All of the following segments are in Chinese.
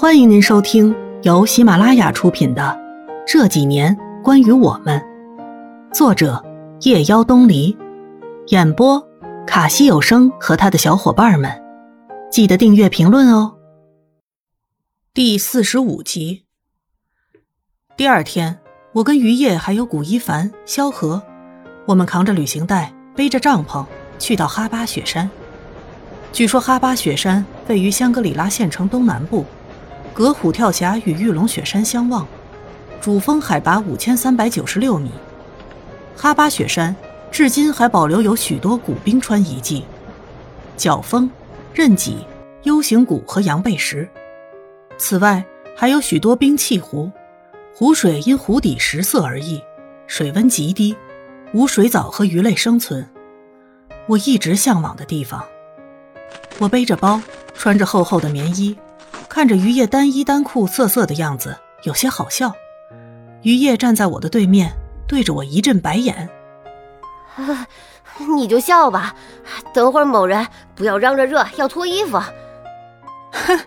欢迎您收听由喜马拉雅出品的《这几年关于我们》，作者夜妖东篱，演播卡西有声和他的小伙伴们。记得订阅、评论哦。第四十五集。第二天，我跟于夜还有古一凡、萧何，我们扛着旅行袋，背着帐篷，去到哈巴雪山。据说哈巴雪山位于香格里拉县城东南部。隔虎跳峡与玉龙雪山相望，主峰海拔五千三百九十六米。哈巴雪山至今还保留有许多古冰川遗迹，角峰、刃脊、U 形谷和羊背石。此外，还有许多冰碛湖，湖水因湖底石色而异，水温极低，无水藻和鱼类生存。我一直向往的地方。我背着包，穿着厚厚的棉衣。看着于叶单衣单裤瑟瑟的样子，有些好笑。于叶站在我的对面，对着我一阵白眼：“ 你就笑吧，等会儿某人不要嚷着热要脱衣服。”“哼，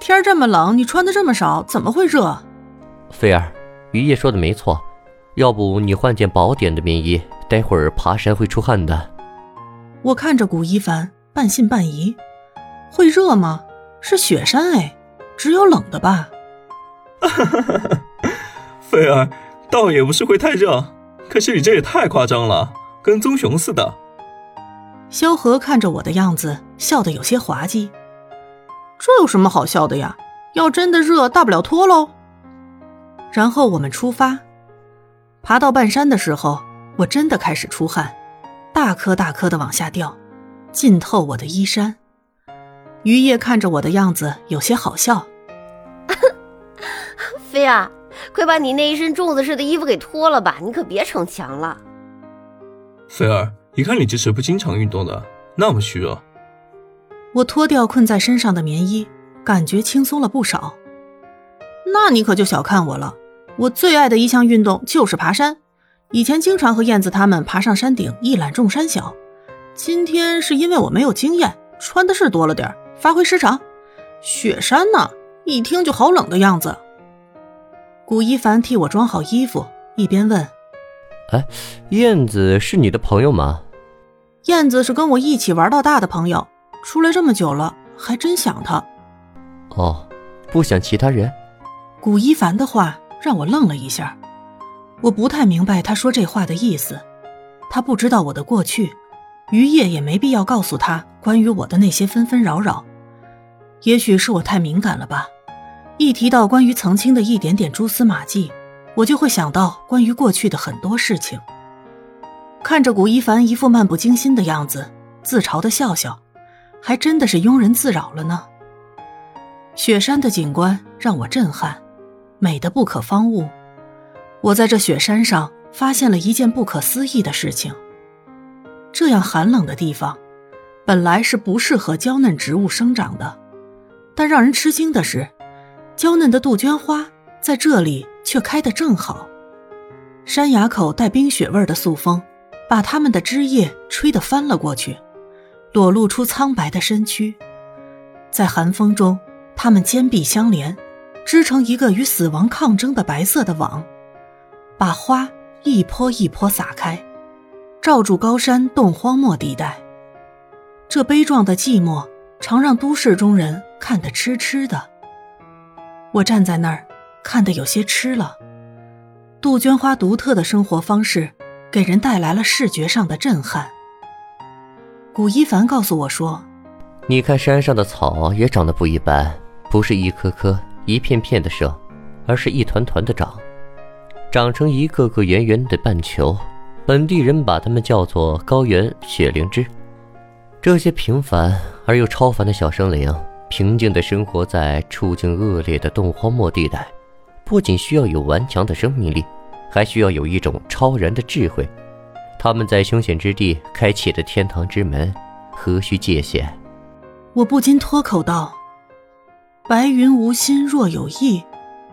天这么冷，你穿的这么少，怎么会热？”菲儿，于叶说的没错，要不你换件薄点的棉衣，待会儿爬山会出汗的。我看着古一凡，半信半疑：“会热吗？”是雪山哎，只有冷的吧？哈哈哈菲儿，倒也不是会太热，可是你这也太夸张了，跟棕熊似的。萧何看着我的样子，笑得有些滑稽。这有什么好笑的呀？要真的热，大不了脱喽。然后我们出发，爬到半山的时候，我真的开始出汗，大颗大颗的往下掉，浸透我的衣衫。于叶看着我的样子，有些好笑。菲儿，快把你那一身粽子似的衣服给脱了吧，你可别逞强了。菲儿，一看你这是不经常运动的，那么虚弱。我脱掉困在身上的棉衣，感觉轻松了不少。那你可就小看我了，我最爱的一项运动就是爬山，以前经常和燕子他们爬上山顶一览众山小。今天是因为我没有经验，穿的是多了点发挥失常，雪山呢，一听就好冷的样子。古一凡替我装好衣服，一边问：“哎，燕子是你的朋友吗？”燕子是跟我一起玩到大的朋友，出来这么久了，还真想他。哦，不想其他人？古一凡的话让我愣了一下，我不太明白他说这话的意思。他不知道我的过去。于叶也没必要告诉他关于我的那些纷纷扰扰，也许是我太敏感了吧。一提到关于曾经的一点点蛛丝马迹，我就会想到关于过去的很多事情。看着古一凡一副漫不经心的样子，自嘲的笑笑，还真的是庸人自扰了呢。雪山的景观让我震撼，美的不可方物。我在这雪山上发现了一件不可思议的事情。这样寒冷的地方，本来是不适合娇嫩植物生长的，但让人吃惊的是，娇嫩的杜鹃花在这里却开得正好。山崖口带冰雪味的素风，把它们的枝叶吹得翻了过去，裸露出苍白的身躯。在寒风中，它们肩臂相连，织成一个与死亡抗争的白色的网，把花一坡一坡撒开。罩住高山冻荒漠地带，这悲壮的寂寞常让都市中人看得痴痴的。我站在那儿，看得有些痴了。杜鹃花独特的生活方式，给人带来了视觉上的震撼。古一凡告诉我说：“你看山上的草也长得不一般，不是一颗颗、一片片的生，而是一团团的长，长成一个个圆圆的半球。”本地人把它们叫做高原雪灵芝。这些平凡而又超凡的小生灵，平静地生活在处境恶劣的冻荒漠地带，不仅需要有顽强的生命力，还需要有一种超然的智慧。他们在凶险之地开启的天堂之门，何须界限？我不禁脱口道：“白云无心若有意，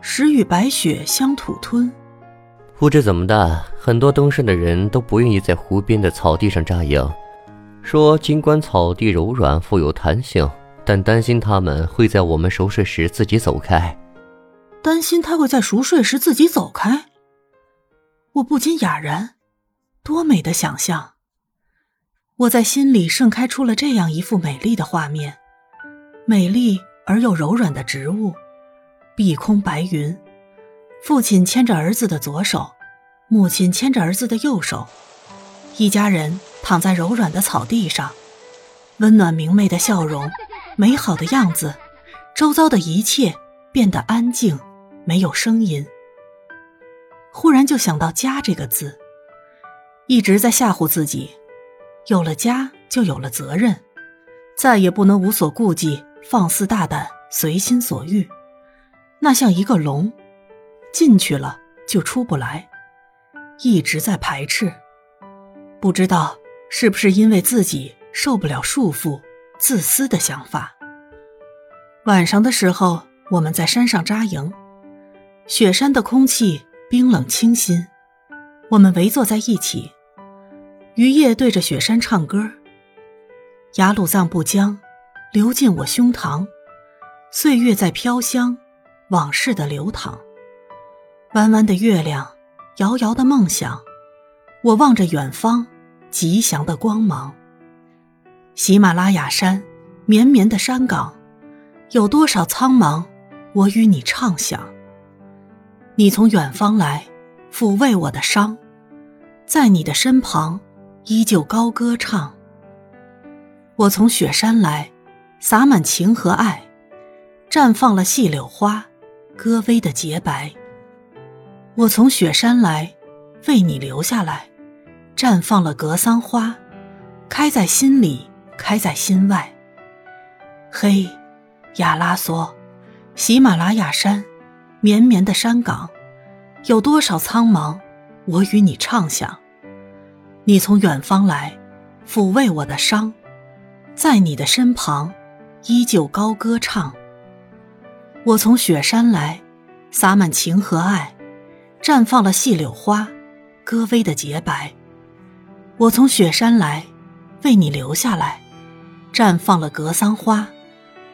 时与白雪相吐吞。”不知怎么的，很多登山的人都不愿意在湖边的草地上扎营，说尽管草地柔软富有弹性，但担心他们会在我们熟睡时自己走开。担心他会在熟睡时自己走开？我不禁哑然，多美的想象！我在心里盛开出了这样一幅美丽的画面：美丽而又柔软的植物，碧空白云，父亲牵着儿子的左手，母亲牵着儿子的右手，一家人躺在柔软的草地上，温暖明媚的笑容，美好的样子，周遭的一切变得安静，没有声音。忽然就想到“家”这个字，一直在吓唬自己。有了家，就有了责任，再也不能无所顾忌、放肆大胆、随心所欲。那像一个笼，进去了就出不来，一直在排斥。不知道是不是因为自己受不了束缚、自私的想法。晚上的时候，我们在山上扎营，雪山的空气冰冷清新，我们围坐在一起。余夜对着雪山唱歌，雅鲁藏布江流进我胸膛，岁月在飘香，往事的流淌。弯弯的月亮，遥遥的梦想，我望着远方，吉祥的光芒。喜马拉雅山，绵绵的山岗，有多少苍茫，我与你畅想。你从远方来，抚慰我的伤，在你的身旁。依旧高歌唱。我从雪山来，洒满情和爱，绽放了细柳花，歌微的洁白。我从雪山来，为你留下来，绽放了格桑花，开在心里，开在心外。嘿，亚拉索，喜马拉雅山，绵绵的山岗，有多少苍茫，我与你畅想。你从远方来，抚慰我的伤，在你的身旁，依旧高歌唱。我从雪山来，洒满情和爱，绽放了细柳花，歌微的洁白。我从雪山来，为你留下来，绽放了格桑花，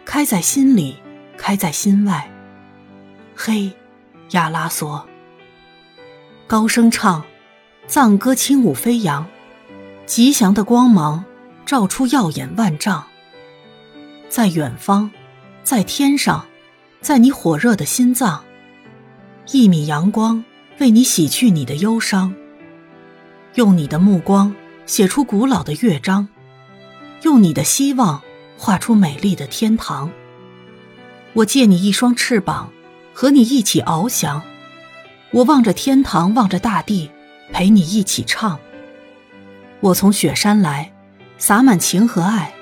开在心里，开在心外。嘿，亚拉索，高声唱。藏歌轻舞飞扬，吉祥的光芒照出耀眼万丈。在远方，在天上，在你火热的心脏，一米阳光为你洗去你的忧伤。用你的目光写出古老的乐章，用你的希望画出美丽的天堂。我借你一双翅膀，和你一起翱翔。我望着天堂，望着大地。陪你一起唱。我从雪山来，洒满情和爱，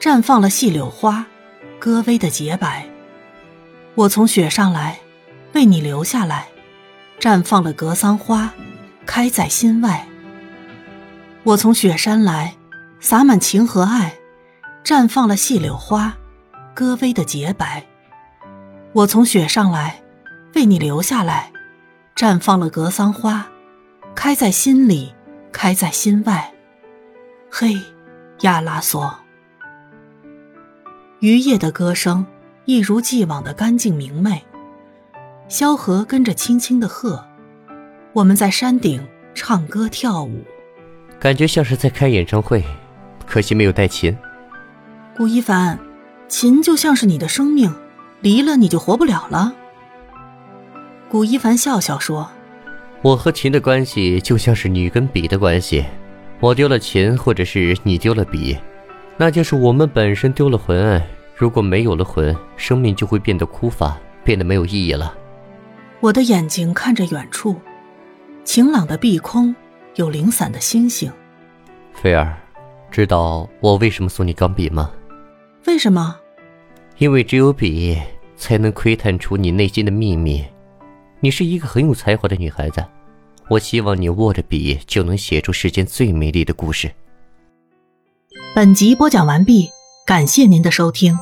绽放了细柳花，歌薇的洁白。我从雪上来，为你留下来，绽放了格桑花，开在心外。我从雪山来，洒满情和爱，绽放了细柳花，歌薇的洁白。我从雪上来，为你留下来，绽放了格桑花。开在心里，开在心外。嘿，亚拉索。渔夜的歌声一如既往的干净明媚，萧何跟着轻轻的和，我们在山顶唱歌跳舞，感觉像是在开演唱会，可惜没有带琴。顾一凡，琴就像是你的生命，离了你就活不了了。顾一凡笑笑说。我和琴的关系就像是你跟笔的关系，我丢了琴，或者是你丢了笔，那就是我们本身丢了魂。如果没有了魂，生命就会变得枯乏，变得没有意义了。我的眼睛看着远处，晴朗的碧空，有零散的星星。菲儿，知道我为什么送你钢笔吗？为什么？因为只有笔才能窥探出你内心的秘密。你是一个很有才华的女孩子。我希望你握着笔就能写出世间最美丽的故事。本集播讲完毕，感谢您的收听。